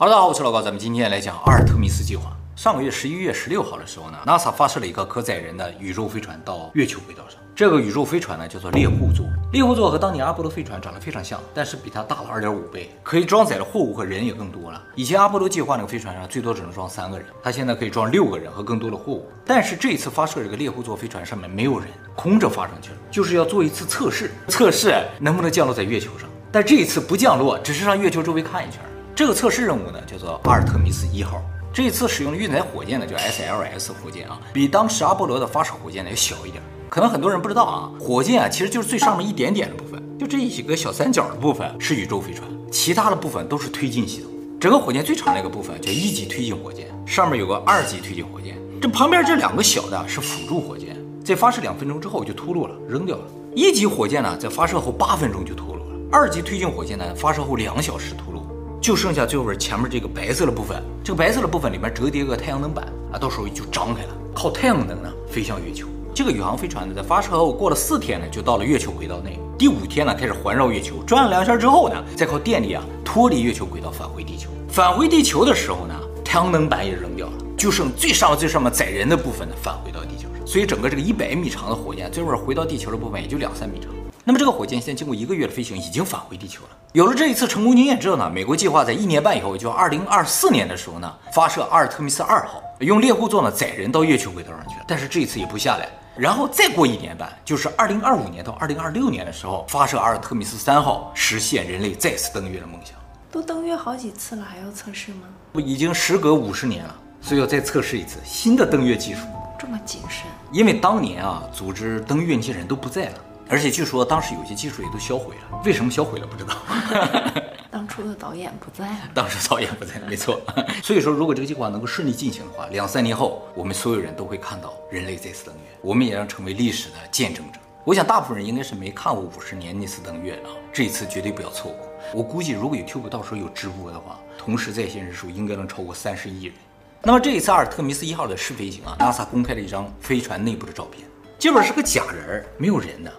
哈喽，大家好，我是老高，咱们今天来讲阿尔特弥斯计划。上个月十一月十六号的时候呢，NASA 发射了一个可载人的宇宙飞船到月球轨道上。这个宇宙飞船呢叫做猎户座。猎户座和当年阿波罗飞船长得非常像，但是比它大了二点五倍，可以装载的货物和人也更多了。以前阿波罗计划那个飞船上最多只能装三个人，它现在可以装六个人和更多的货物。但是这一次发射这个猎户座飞船上面没有人，空着发上去了，就是要做一次测试，测试能不能降落在月球上。但这一次不降落，只是上月球周围看一圈。这个测试任务呢，叫做阿尔特弥斯一号。这次使用的运载火箭呢，叫 SLS 火箭啊，比当时阿波罗的发射火箭呢要小一点。可能很多人不知道啊，火箭啊其实就是最上面一点点的部分，就这几个小三角的部分是宇宙飞船，其他的部分都是推进系统。整个火箭最长的一个部分叫一级推进火箭，上面有个二级推进火箭，这旁边这两个小的是辅助火箭，在发射两分钟之后就脱落了，扔掉了。一级火箭呢，在发射后八分钟就脱落了，二级推进火箭呢，发射后两小时脱落。就剩下最后边前面这个白色的部分，这个白色的部分里面折叠个太阳能板啊，到时候就张开了，靠太阳能呢飞向月球。这个宇航飞船呢，在发射后过了四天呢，就到了月球轨道内。第五天呢，开始环绕月球转了两圈之后呢，再靠电力啊脱离月球轨道返回地球。返回地球的时候呢，太阳能板也扔掉了，就剩最上最上面载人的部分呢返回到地球上。所以整个这个一百米长的火箭，最后回到地球的部分也就两三米长。那么这个火箭现在经过一个月的飞行，已经返回地球了。有了这一次成功经验之后呢，美国计划在一年半以后，也就二零二四年的时候呢，发射阿尔特弥斯二号，用猎户座呢载人到月球轨道上去了。但是这一次也不下来，然后再过一年半，就是二零二五年到二零二六年的时候，发射阿尔特弥斯三号，实现人类再次登月的梦想。都登月好几次了，还要测试吗？不，已经时隔五十年了，所以要再测试一次新的登月技术。这么谨慎？因为当年啊，组织登月那些人都不在了。而且据说当时有些技术也都销毁了，为什么销毁了不知道。当初的导演不在了，当时导演不在，没错。所以说，如果这个计划能够顺利进行的话，两三年后，我们所有人都会看到人类再次登月，我们也将成为历史的见证者。我想大部分人应该是没看过五十年那次登月的啊，这一次绝对不要错过。我估计如果有 YouTube 到时候有直播的话，同时在线人数应该能超过三十亿人。那么这一次阿尔特弥斯一号的试飞行啊，NASA 公开了一张飞船内部的照片，基本是个假人，没有人的。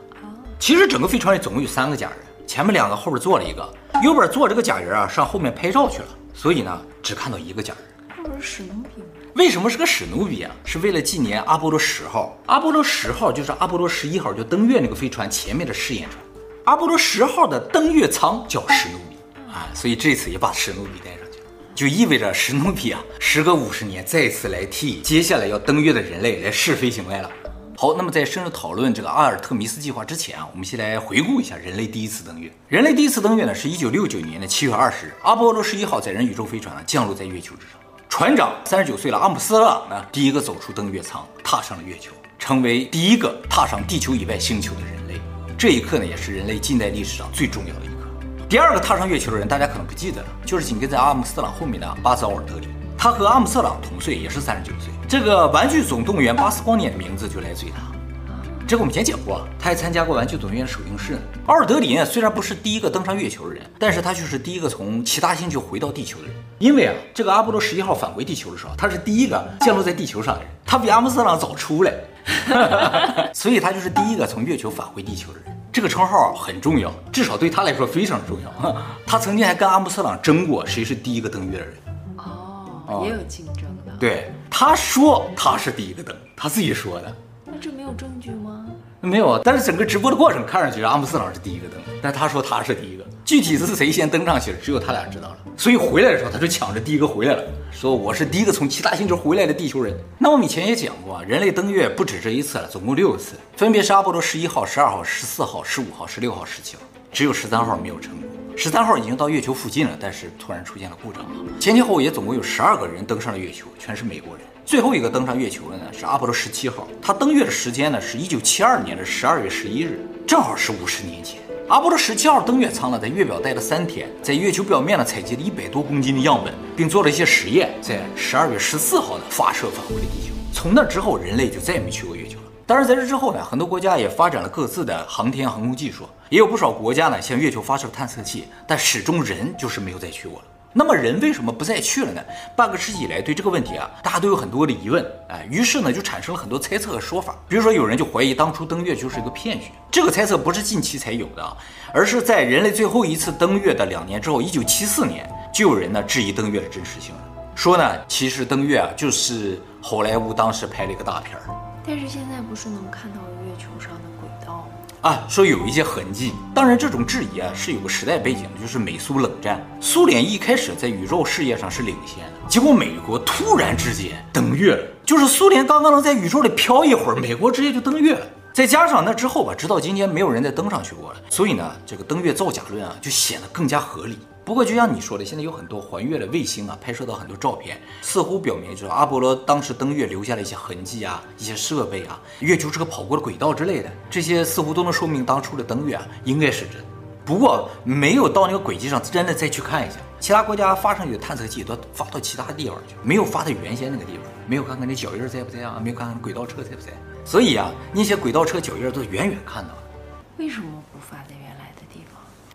其实整个飞船里总共有三个假人，前面两个，后边坐了一个。右边坐这个假人啊，上后面拍照去了，所以呢，只看到一个假人。这不是史努比吗？为什么是个史努比啊？是为了纪念阿波罗十号。阿波罗十号就是阿波罗十一号就登月那个飞船前面的试验船。阿波罗十号的登月舱叫史努比啊，所以这次也把史努比带上去了，就意味着史努比啊，时隔五十年再次来替接下来要登月的人类来试飞行来了。好，那么在深入讨论这个阿尔特弥斯计划之前啊，我们先来回顾一下人类第一次登月。人类第一次登月呢，是一九六九年的七月二十日，阿波罗十一号载人宇宙飞船呢降落在月球之上。船长三十九岁了阿姆斯特朗呢，第一个走出登月舱，踏上了月球，成为第一个踏上地球以外星球的人类。这一刻呢，也是人类近代历史上最重要的一刻。第二个踏上月球的人，大家可能不记得了，就是紧跟在阿姆斯特朗后面的巴兹奥尔德林。他和阿姆斯特朗同岁，也是三十九岁。这个《玩具总动员》巴斯光年的名字就来自于他。这个我们以前讲过，他还参加过《玩具总动员》的首映式。奥尔德林虽然不是第一个登上月球的人，但是他却是第一个从其他星球回到地球的人。因为啊，这个阿波罗十一号返回地球的时候，他是第一个降落在地球上的人，他比阿姆斯特朗早出来，所以他就是第一个从月球返回地球的人。这个称号很重要，至少对他来说非常重要。他曾经还跟阿姆斯特朗争过谁是第一个登月的人。也有竞争的，对，他说他是第一个登，他自己说的。那这没有证据吗？没有啊，但是整个直播的过程看上去阿姆斯特朗是第一个登，但他说他是第一个，具体是谁先登上去了，只有他俩知道了。所以回来的时候他就抢着第一个回来了，说我是第一个从其他星球回来的地球人。那我们以前也讲过，人类登月不止这一次了，总共六次，分别是阿波罗十一号、十二号、十四号、十五号、十六号、十七号，只有十三号没有成功。十三号已经到月球附近了，但是突然出现了故障。前前后后也总共有十二个人登上了月球，全是美国人。最后一个登上月球的呢是阿波罗十七号，他登月的时间呢是一九七二年的十二月十一日，正好是五十年前。阿波罗十七号登月舱呢，在月表待了三天，在月球表面呢采集了一百多公斤的样本，并做了一些实验，在十二月十四号呢发射返回了地球。从那之后，人类就再也没去过月球了。当然，在这之后呢，很多国家也发展了各自的航天航空技术，也有不少国家呢向月球发射探测器，但始终人就是没有再去过了。那么人为什么不再去了呢？半个世纪以来，对这个问题啊，大家都有很多的疑问，哎，于是呢就产生了很多猜测和说法。比如说，有人就怀疑当初登月就是一个骗局。这个猜测不是近期才有的啊，而是在人类最后一次登月的两年之后，一九七四年，就有人呢质疑登月的真实性了，说呢，其实登月啊就是好莱坞当时拍了一个大片儿。但是现在不是能看到月球上的？啊，说有一些痕迹。当然，这种质疑啊是有个时代背景的，就是美苏冷战。苏联一开始在宇宙事业上是领先的，结果美国突然之间登月了，就是苏联刚刚能在宇宙里飘一会儿，美国直接就登月了。再加上那之后吧，直到今天没有人再登上去过了，所以呢，这个登月造假论啊就显得更加合理。不过，就像你说的，现在有很多环月的卫星啊，拍摄到很多照片，似乎表明就是阿波罗当时登月留下了一些痕迹啊，一些设备啊，月球车跑过的轨道之类的，这些似乎都能说明当初的登月啊应该是真。不过，没有到那个轨迹上真的再去看一下，其他国家发上去的探测器都发到其他地方去，没有发到原先那个地方，没有看看那脚印在不在啊，没有看看轨道车在不在。所以啊，那些轨道车脚印都远远看到了。为什么？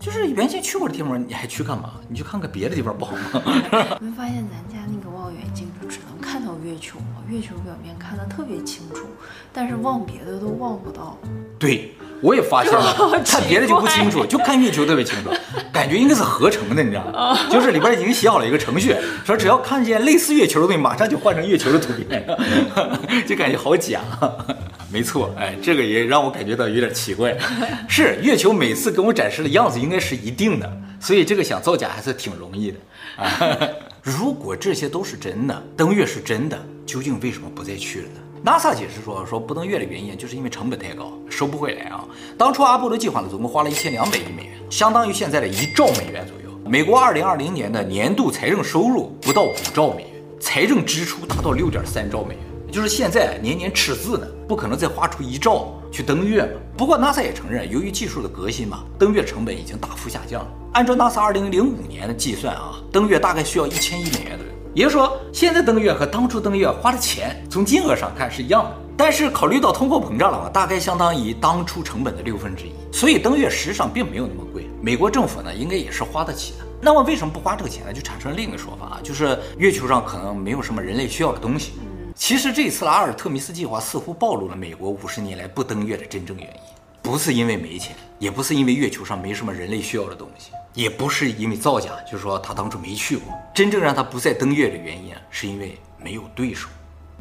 就是原先去过的地方，你还去干嘛？你去看看别的地方不好吗？你没发现咱家那个望远镜就只能看到月球吗？月球表面看得特别清楚，但是望别的都望不到。对，我也发现了，看别的就不清楚，就看月球特别清楚，感觉应该是合成的，你知道吗？就是里边已经写好了一个程序，说只要看见类似月球的东西，马上就换成月球的图片，就感觉好假。没错，哎，这个也让我感觉到有点奇怪。是月球每次给我展示的样子应该是一定的，所以这个想造假还是挺容易的。啊，如果这些都是真的，登月是真的，究竟为什么不再去了呢？NASA 解释说，说不登月的原因就是因为成本太高，收不回来啊。当初阿波罗计划呢，总共花了一千两百亿美元，相当于现在的一兆美元左右。美国二零二零年的年度财政收入不到五兆美元，财政支出达到六点三兆美元。就是现在年年赤字呢，不可能再花出一兆去登月嘛。不过 NASA 也承认，由于技术的革新嘛，登月成本已经大幅下降了。按照 NASA 二零零五年的计算啊，登月大概需要一千亿美元左右。也就是说，现在登月和当初登月花的钱，从金额上看是一样的。但是考虑到通货膨胀了嘛，大概相当于当初成本的六分之一。所以登月实际上并没有那么贵，美国政府呢应该也是花得起的。那么为什么不花这个钱呢？就产生了另一个说法啊，就是月球上可能没有什么人类需要的东西。其实这次的阿尔特弥斯计划似乎暴露了美国五十年来不登月的真正原因，不是因为没钱，也不是因为月球上没什么人类需要的东西，也不是因为造假，就是说他当初没去过。真正让他不再登月的原因啊，是因为没有对手。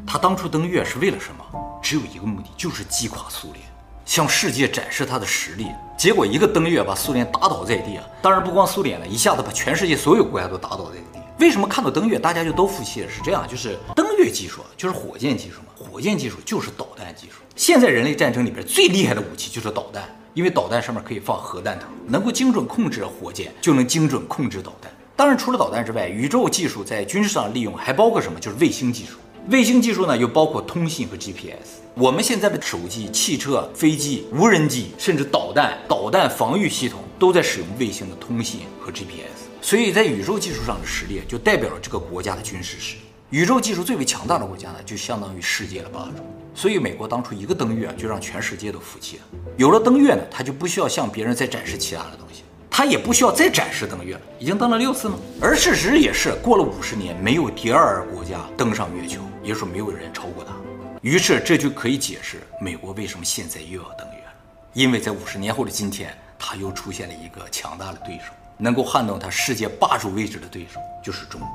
他当初登月是为了什么？只有一个目的，就是击垮苏联，向世界展示他的实力。结果一个登月把苏联打倒在地啊！当然不光苏联了，一下子把全世界所有国家都打倒在地。为什么看到登月大家就都服气了？是这样，就是登月技术就是火箭技术嘛，火箭技术就是导弹技术。现在人类战争里边最厉害的武器就是导弹，因为导弹上面可以放核弹头，能够精准控制火箭，就能精准控制导弹。当然，除了导弹之外，宇宙技术在军事上利用还包括什么？就是卫星技术。卫星技术呢，又包括通信和 GPS。我们现在的手机、汽车、飞机、无人机，甚至导弹、导弹防御系统，都在使用卫星的通信和 GPS。所以在宇宙技术上的实力，就代表了这个国家的军事实力。宇宙技术最为强大的国家呢，就相当于世界的霸主。所以美国当初一个登月，就让全世界都服气了。有了登月呢，他就不需要向别人再展示其他的东西，他也不需要再展示登月了。已经登了六次吗？而事实也是，过了五十年，没有第二国家登上月球，也就是说没有人超过他。于是这就可以解释美国为什么现在又要登月了，因为在五十年后的今天，他又出现了一个强大的对手。能够撼动他世界霸主位置的对手就是中国。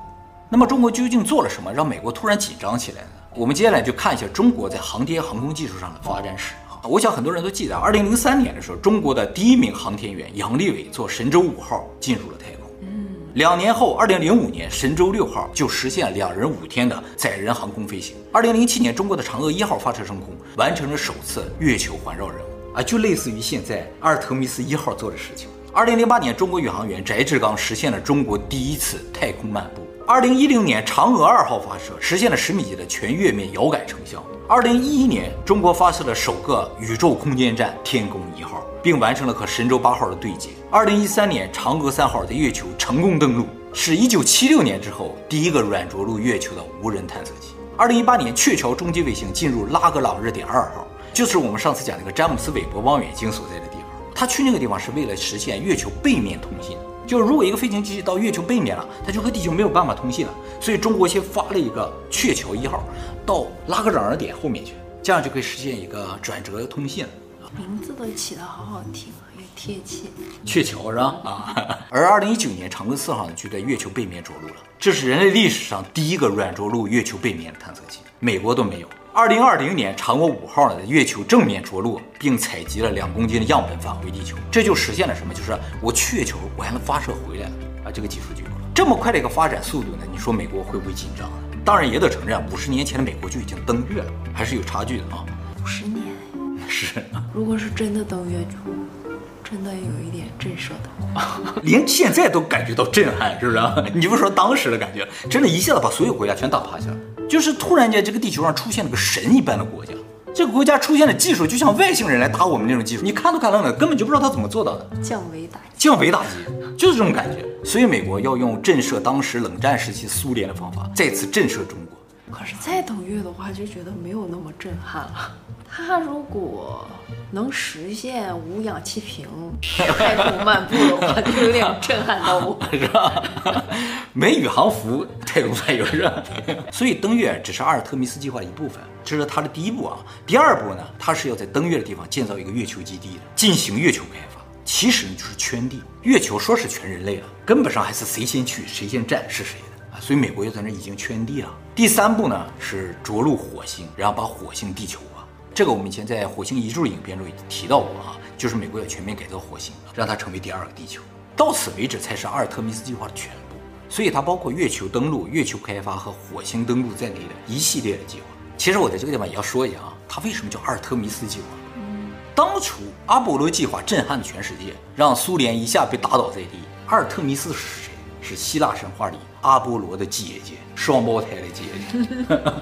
那么中国究竟做了什么，让美国突然紧张起来呢？我们接下来就看一下中国在航天航空技术上的发展史啊。我想很多人都记得，二零零三年的时候，中国的第一名航天员杨利伟坐神舟五号进入了太空。嗯，两年后，二零零五年，神舟六号就实现了两人五天的载人航空飞行。二零零七年，中国的嫦娥一号发射升空，完成了首次月球环绕任务啊，就类似于现在阿尔特弥斯一号做的事情。二零零八年，中国宇航员翟志刚实现了中国第一次太空漫步。二零一零年，嫦娥二号发射，实现了十米级的全月面遥感成像。二零一一年，中国发射了首个宇宙空间站天宫一号，并完成了和神舟八号的对接。二零一三年，嫦娥三号在月球成功登陆，是一九七六年之后第一个软着陆月球的无人探测器。二零一八年，鹊桥中继卫星进入拉格朗日点二号，就是我们上次讲那个詹姆斯韦伯望远镜所在的。他去那个地方是为了实现月球背面通信。就是如果一个飞行器到月球背面了，它就和地球没有办法通信了。所以中国先发了一个鹊桥一号到拉格朗日点后面去，这样就可以实现一个转折通信了。名字都起得好好听啊，也贴切。鹊桥是吧？啊，而二零一九年嫦娥四号呢，就在月球背面着陆了，这是人类历史上第一个软着陆月球背面的探测器，美国都没有。二零二零年，嫦娥五号呢在月球正面着陆，并采集了两公斤的样本返回地球，这就实现了什么？就是我去月球，我还能发射回来了啊！这个技术就有了。这么快的一个发展速度呢，你说美国会不会紧张呢？当然也得承认，五十年前的美国就已经登月了，还是有差距的啊。五十年是，如果是真的登月就，真的有一点震慑的，连现在都感觉到震撼，是不是？你不说当时的感觉，真的一下子把所有国家全打趴下了。就是突然间，这个地球上出现了个神一般的国家，这个国家出现的技术就像外星人来打我们那种技术，你看都看愣了，根本就不知道他怎么做到的。降维打击，降维打击，就是这种感觉。所以美国要用震慑当时冷战时期苏联的方法，再次震慑中国。可是再等月的话，就觉得没有那么震撼了。他如果能实现无氧气瓶太空漫步的话，就有点震撼到我，是吧？没宇航服太空漫游是吧？所以登月只是阿尔特弥斯计划的一部分，这是他的第一步啊。第二步呢，他是要在登月的地方建造一个月球基地的，进行月球开发。其实呢，就是圈地。月球说是全人类了，根本上还是谁先去谁先占是谁的啊。所以美国又在那已经圈地了。第三步呢，是着陆火星，然后把火星地球。这个我们以前在《火星移住》影片中已经提到过啊，就是美国要全面改造火星，让它成为第二个地球。到此为止才是阿尔特弥斯计划的全部，所以它包括月球登陆、月球开发和火星登陆在内的一系列的计划。其实我在这个地方也要说一下啊，它为什么叫阿尔特弥斯计划？当初阿波罗计划震撼了全世界，让苏联一下被打倒在地。阿尔特弥斯是谁？是希腊神话里阿波罗的姐姐，双胞胎的姐姐，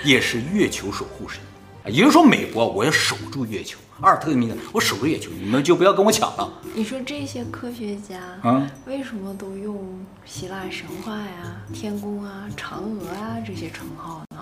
也是月球守护神。也就是说，美国我要守住月球，阿尔特弥德，我守住月球，你们就不要跟我抢了。你说这些科学家，啊，为什么都用希腊神话呀、天宫啊、嫦娥啊这些称号呢？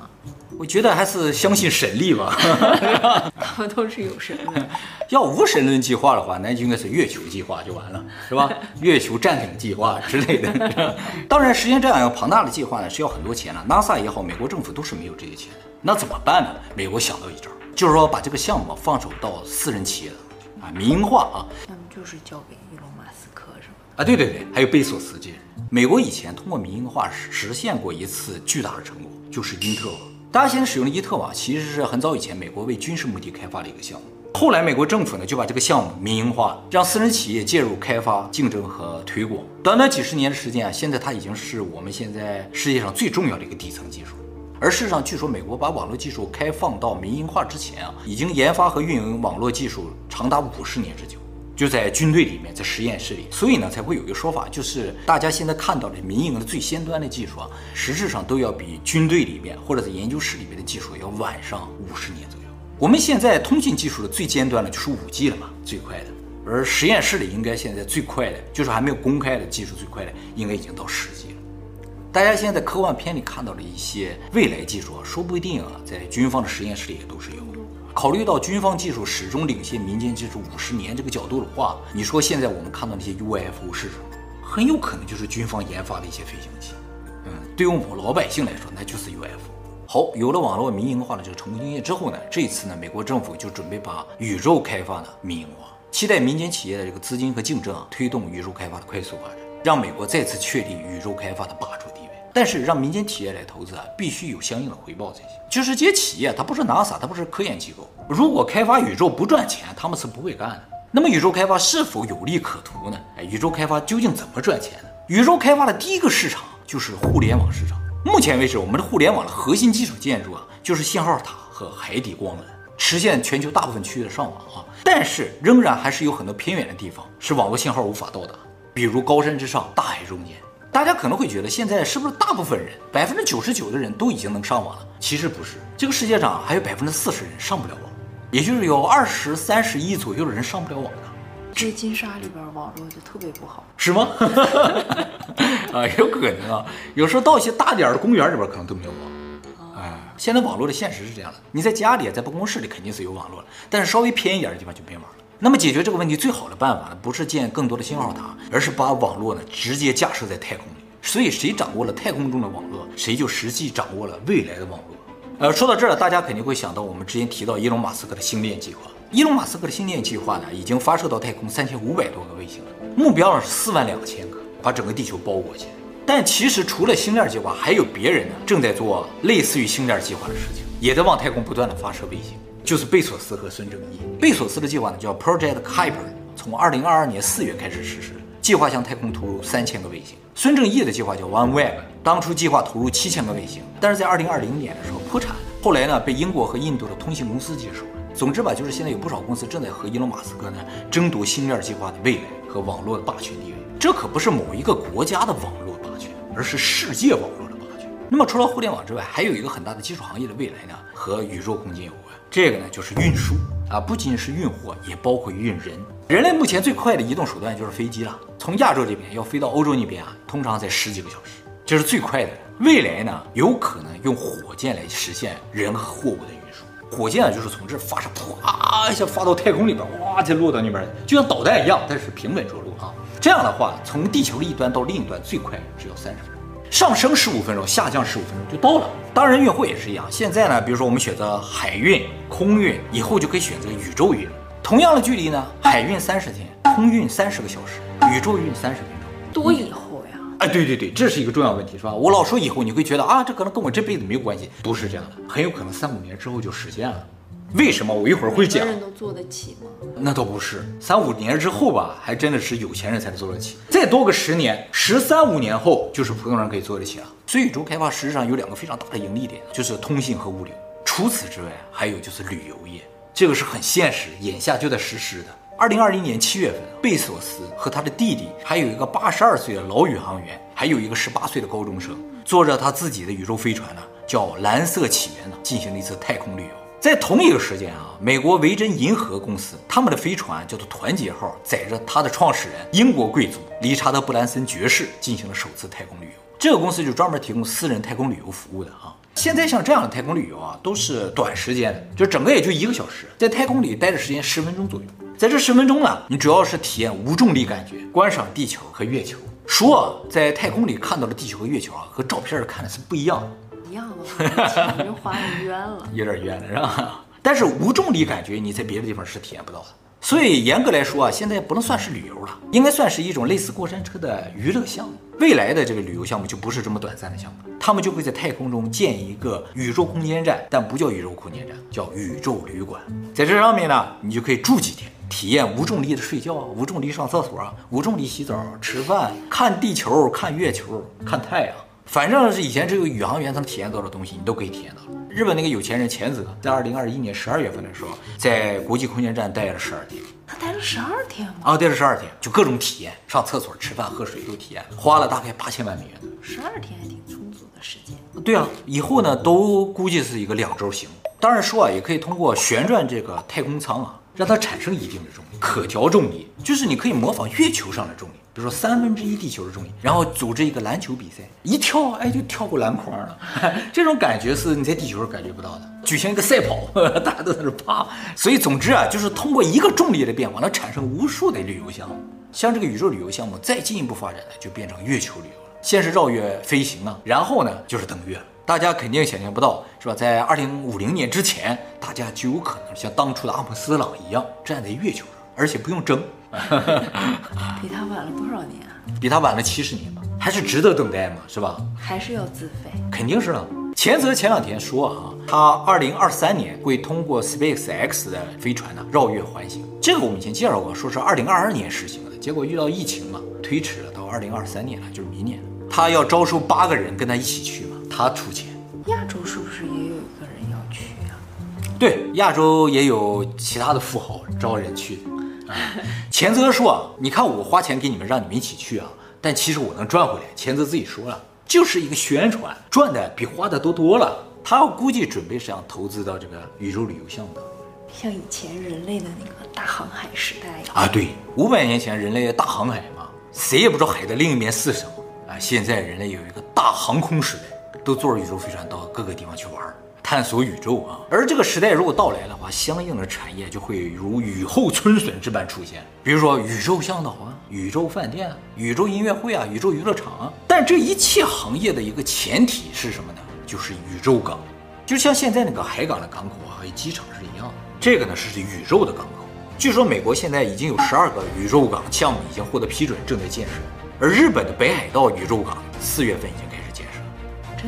我觉得还是相信神力吧。他们都是有神的。要无神论计划的话，那就应该是月球计划就完了，是吧？月球占领计划之类的。当然，实现这样一个庞大的计划呢，是要很多钱的。NASA 也好，美国政府都是没有这些钱的。那怎么办呢？美国想到一招，就是说把这个项目放手到私人企业了，啊，民营化啊。那么就是交给伊隆马斯克是吧？啊，对对对，还有贝索斯这些人。美国以前通过民营化实现过一次巨大的成果，就是英特网。大家现在使用的因特网其实是很早以前美国为军事目的开发的一个项目，后来美国政府呢就把这个项目民营化，让私人企业介入开发、竞争和推广。短短几十年的时间啊，现在它已经是我们现在世界上最重要的一个底层技术。而事实上，据说美国把网络技术开放到民营化之前啊，已经研发和运营网络技术长达五十年之久，就在军队里面，在实验室里，所以呢，才会有一个说法，就是大家现在看到的民营的最先端的技术啊，实质上都要比军队里面或者在研究室里面的技术要晚上五十年左右。我们现在通信技术的最尖端的就是五 G 了嘛，最快的，而实验室里应该现在最快的，就是还没有公开的技术最快的，应该已经到十 G 了。大家现在在科幻片里看到的一些未来技术啊，说不一定啊，在军方的实验室里也都是有的。考虑到军方技术始终领先民间技术五十年这个角度的话，你说现在我们看到那些 UFO 是什么？很有可能就是军方研发的一些飞行器。嗯，对于我们老百姓来说，那就是 UFO。好，有了网络民营化的这个成功经验之后呢，这一次呢，美国政府就准备把宇宙开发呢民营化，期待民间企业的这个资金和竞争啊，推动宇宙开发的快速发展，让美国再次确立宇宙开发的霸主。但是让民间企业来投资啊，必须有相应的回报才行。就是这些企业，它不是 NASA，它不是科研机构。如果开发宇宙不赚钱，他们是不会干的。那么宇宙开发是否有利可图呢？哎，宇宙开发究竟怎么赚钱呢？宇宙开发的第一个市场就是互联网市场。目前为止，我们的互联网的核心基础建筑啊，就是信号塔和海底光缆，实现全球大部分区域的上网啊。但是仍然还是有很多偏远的地方是网络信号无法到达，比如高山之上、大海中间。大家可能会觉得，现在是不是大部分人，百分之九十九的人都已经能上网了？其实不是，这个世界上还有百分之四十人上不了网，也就是有二十三十亿左右的人上不了网呢。这金沙里边网络就特别不好，是吗？啊，有可能啊。有时候到一些大点儿的公园里边，可能都没有网。哎，现在网络的现实是这样的：你在家里，在办公室里肯定是有网络的，但是稍微偏一点的地方就没网了。那么解决这个问题最好的办法呢，不是建更多的信号塔，而是把网络呢直接架设在太空里。所以谁掌握了太空中的网络，谁就实际掌握了未来的网络。呃，说到这儿，大家肯定会想到我们之前提到伊隆马斯克的星链计划。伊隆马斯克的星链计划呢，已经发射到太空三千五百多个卫星了，目标呢是四万两千个，把整个地球包裹起来。但其实除了星链计划，还有别人呢正在做类似于星链计划的事情，也在往太空不断的发射卫星，就是贝索斯和孙正义。贝索斯的计划呢叫 Project Kuiper，从二零二二年四月开始实施，计划向太空投入三千个卫星。孙正义的计划叫 OneWeb，当初计划投入七千个卫星，但是在二零二零年的时候破产了，后来呢被英国和印度的通信公司接手了。总之吧，就是现在有不少公司正在和伊隆马斯克呢争夺星链计划的未来和网络的霸权地位。这可不是某一个国家的网络霸权，而是世界网络的霸权。那么除了互联网之外，还有一个很大的技术行业的未来呢，和宇宙空间有关。这个呢就是运输啊，不仅是运货，也包括运人。人类目前最快的移动手段就是飞机了。从亚洲这边要飞到欧洲那边啊，通常在十几个小时，这是最快的。未来呢，有可能用火箭来实现人和货物的运输。火箭啊，就是从这发射，啪一下发到太空里边，哇，再落到那边，就像导弹一样，但是平稳着陆啊。这样的话，从地球的一端到另一端，最快只要三十分钟，上升十五分钟，下降十五分钟就到了。当然，运货也是一样。现在呢，比如说我们选择海运、空运，以后就可以选择宇宙运。同样的距离呢，海运三十天。空运三十个小时，宇宙运三十分钟，多以后呀？哎，对对对，这是一个重要问题，是吧？我老说以后，你会觉得啊，这可能跟我这辈子没有关系，不是这样的，很有可能三五年之后就实现了。为什么？我一会儿会讲。人都做得起吗？那倒不是，三五年之后吧，还真的是有钱人才能做得起。再多个十年，十三五年后，就是普通人可以做得起了。所以，宇宙开发实际上有两个非常大的盈利点，就是通信和物流。除此之外，还有就是旅游业，这个是很现实，眼下就在实施的。二零二零年七月份，贝索斯和他的弟弟，还有一个八十二岁的老宇航员，还有一个十八岁的高中生，坐着他自己的宇宙飞船呢，叫蓝色起源呢，进行了一次太空旅游。在同一个时间啊，美国维珍银河公司他们的飞船叫做团结号，载着他的创始人英国贵族理查德·布兰森爵士进行了首次太空旅游。这个公司就专门提供私人太空旅游服务的啊。现在像这样的太空旅游啊，都是短时间的，就整个也就一个小时，在太空里待的时间十分钟左右。在这十分钟呢，你主要是体验无重力感觉，观赏地球和月球。说啊，在太空里看到的地球和月球啊，和照片看的是不一样的。一样的，前面画的冤了，有点冤了，是吧？但是无重力感觉你在别的地方是体验不到的。所以严格来说啊，现在不能算是旅游了，应该算是一种类似过山车的娱乐项目。未来的这个旅游项目就不是这么短暂的项目，他们就会在太空中建一个宇宙空间站，但不叫宇宙空间站，叫宇宙旅馆。在这上面呢，你就可以住几天，体验无重力的睡觉，无重力上厕所，无重力洗澡、吃饭、看地球、看月球、看太阳。反正是以前只有宇航员才能体验到的东西，你都可以体验到。日本那个有钱人前泽，在二零二一年十二月份的时候，在国际空间站待了十二天。他待了十二天吗？啊，待了十二天，就各种体验，上厕所、吃饭、喝水都体验，花了大概八千万美元。十二天还挺充足的时间。对啊，以后呢都估计是一个两周行。当然说啊，也可以通过旋转这个太空舱啊，让它产生一定的重力，可调重力，就是你可以模仿月球上的重力。比如说三分之一地球的重力，然后组织一个篮球比赛，一跳，哎，就跳过篮筐了。这种感觉是你在地球上感觉不到的。举行一个赛跑，大家都在这爬。所以总之啊，就是通过一个重力的变化，能产生无数的旅游项目。像这个宇宙旅游项目再进一步发展呢，就变成月球旅游了。先是绕月飞行啊，然后呢就是登月。大家肯定想象不到，是吧？在二零五零年之前，大家就有可能像当初的阿姆斯特朗一样站在月球上，而且不用争。比他晚了多少年啊？比他晚了七十年吧，还是值得等待嘛，是吧？还是要自费？肯定是了。钱泽前两天说啊，他二零二三年会通过 SpaceX 的飞船呢绕月环行。这个我们以前介绍过，说是二零二二年实行的，结果遇到疫情嘛，推迟了到二零二三年了，就是明年。他要招收八个人跟他一起去嘛，他出钱。亚洲是不是也有一个人要去呀？对，亚洲也有其他的富豪招人去。前泽说：“你看我花钱给你们，让你们一起去啊，但其实我能赚回来。”钱泽自己说了，就是一个宣传，赚的比花的多多了。他估计准备是想投资到这个宇宙旅游项目当中。像以前人类的那个大航海时代啊，对，五百年前人类的大航海嘛，谁也不知道海的另一边是什么啊。现在人类有一个大航空时代，都坐着宇宙飞船到各个地方去玩，探索宇宙啊。而这个时代如果到来的话，相应的产业就会如雨后春笋之般出现，比如说宇宙向导啊、宇宙饭店啊、宇宙音乐会啊、宇宙娱乐场啊。但这一切行业的一个前提是什么呢？就是宇宙港。就像现在那个海港的港口啊，和机场是一样的。这个呢是宇宙的港口。据说美国现在已经有十二个宇宙港项目已经获得批准，正在建设。而日本的北海道宇宙港四月份已经。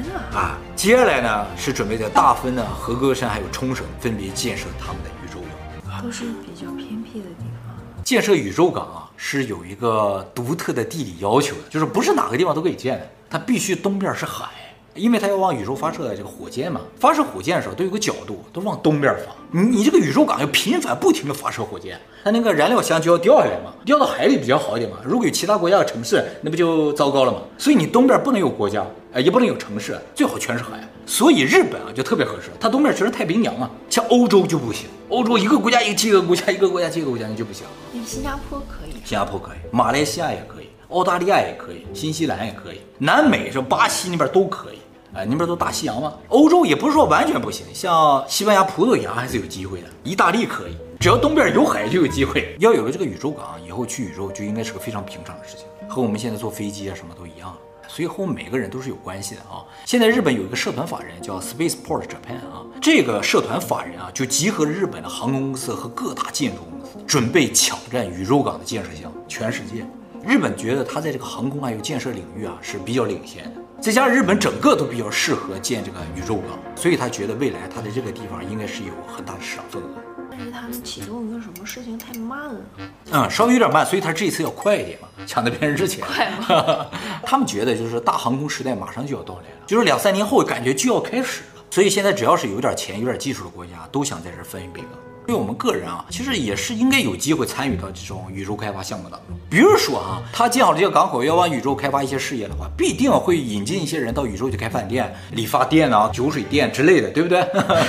真的啊？啊，接下来呢是准备在大分呢、和歌山还有冲绳分别建设他们的宇宙港。都是比较偏僻的地方。建设宇宙港啊是有一个独特的地理要求的，就是不是哪个地方都可以建的，它必须东边是海。因为它要往宇宙发射的这个火箭嘛，发射火箭的时候都有个角度，都往东边发。你你这个宇宙港要频繁不停的发射火箭，它那个燃料箱就要掉下来嘛，掉到海里比较好一点嘛。如果有其他国家的城市，那不就糟糕了嘛？所以你东边不能有国家，哎，也不能有城市，最好全是海。所以日本啊就特别合适，它东边全是太平洋啊。像欧洲就不行，欧洲一个国家一个七个国家，一个国家七个国家，你就不行。你新加坡可以，新加坡可以，马来西亚也可以，澳大利亚也可以，新西兰也可以，南美是巴西那边都可以。哎，那边都大西洋嘛？欧洲也不是说完全不行，像西班牙、葡萄牙还是有机会的。意大利可以，只要东边有海就有机会。要有了这个宇宙港，以后去宇宙就应该是个非常平常的事情，和我们现在坐飞机啊什么都一样。所以和我们每个人都是有关系的啊。现在日本有一个社团法人叫 Spaceport Japan 啊，这个社团法人啊就集合了日本的航空公司和各大建筑公司，准备抢占宇宙港的建设项目。全世界，日本觉得它在这个航空还有建设领域啊是比较领先的。再加上日本整个都比较适合建这个宇宙港，所以他觉得未来他的这个地方应该是有很大的市场份额。但是他们启动一个什么事情太慢了，嗯，稍微有点慢，所以他这次要快一点嘛，抢在别人之前。快吗？他们觉得就是大航空时代马上就要到来了，就是两三年后感觉就要开始了，所以现在只要是有点钱、有点技术的国家，都想在这分一杯羹。对我们个人啊，其实也是应该有机会参与到这种宇宙开发项目当中。比如说啊，他建好这个港口，要往宇宙开发一些事业的话，必定会引进一些人到宇宙去开饭店、理发店啊、酒水店之类的，对不对？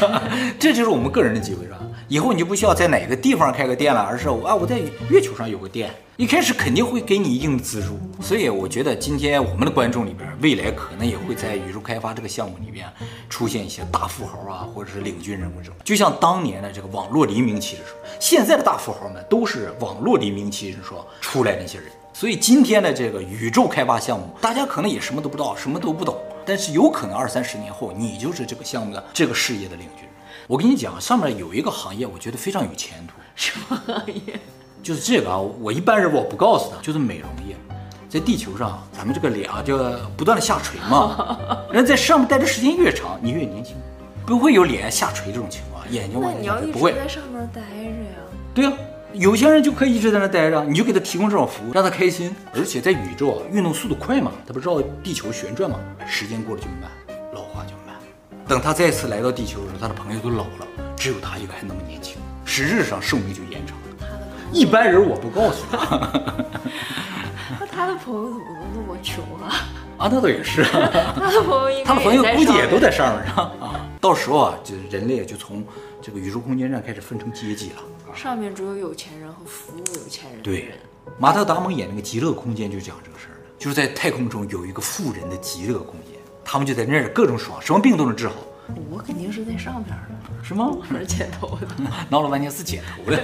这就是我们个人的机会，是吧？以后你就不需要在哪个地方开个店了，而是啊，我在月球上有个店。一开始肯定会给你一定的资助，所以我觉得今天我们的观众里边，未来可能也会在宇宙开发这个项目里边出现一些大富豪啊，或者是领军人物这种，就像当年的这个网络黎明期的时候，现在的大富豪们都是网络黎明期的时候出来那些人。所以今天的这个宇宙开发项目，大家可能也什么都不知道，什么都不懂，但是有可能二三十年后，你就是这个项目的这个事业的领军。我跟你讲，上面有一个行业，我觉得非常有前途。什么行业？就是这个啊，我一般人我不告诉他，就是美容业，在地球上，咱们这个脸啊，就不断的下垂嘛。人在上面待的时间越长，你越年轻，不会有脸下垂这种情况，眼睛往下垂不会。在上面待着呀？对呀，有些人就可以一直在那待着，你就给他提供这种服务，让他开心。而且在宇宙啊，运动速度快嘛，他不绕地球旋转嘛，时间过得就慢，老化就慢。等他再次来到地球的时候，他的朋友都老了，只有他一个还那么年轻，实质上寿命就延长了。一般人我不告诉他。那他的朋友怎么能那么穷啊？啊，那倒也是。他的朋友，他的朋友估计也都在上面上啊。到时候啊，就人类就从这个宇宙空间站开始分成阶级了。上面只有有钱人和服务有钱人。对，马特·达蒙演那个《极乐空间》就讲这个事儿了，就是在太空中有一个富人的极乐空间，他们就在那儿各种爽，什么病都能治好。我肯定是在上边的，是吗？我是剪头的，闹了半天是剪头的。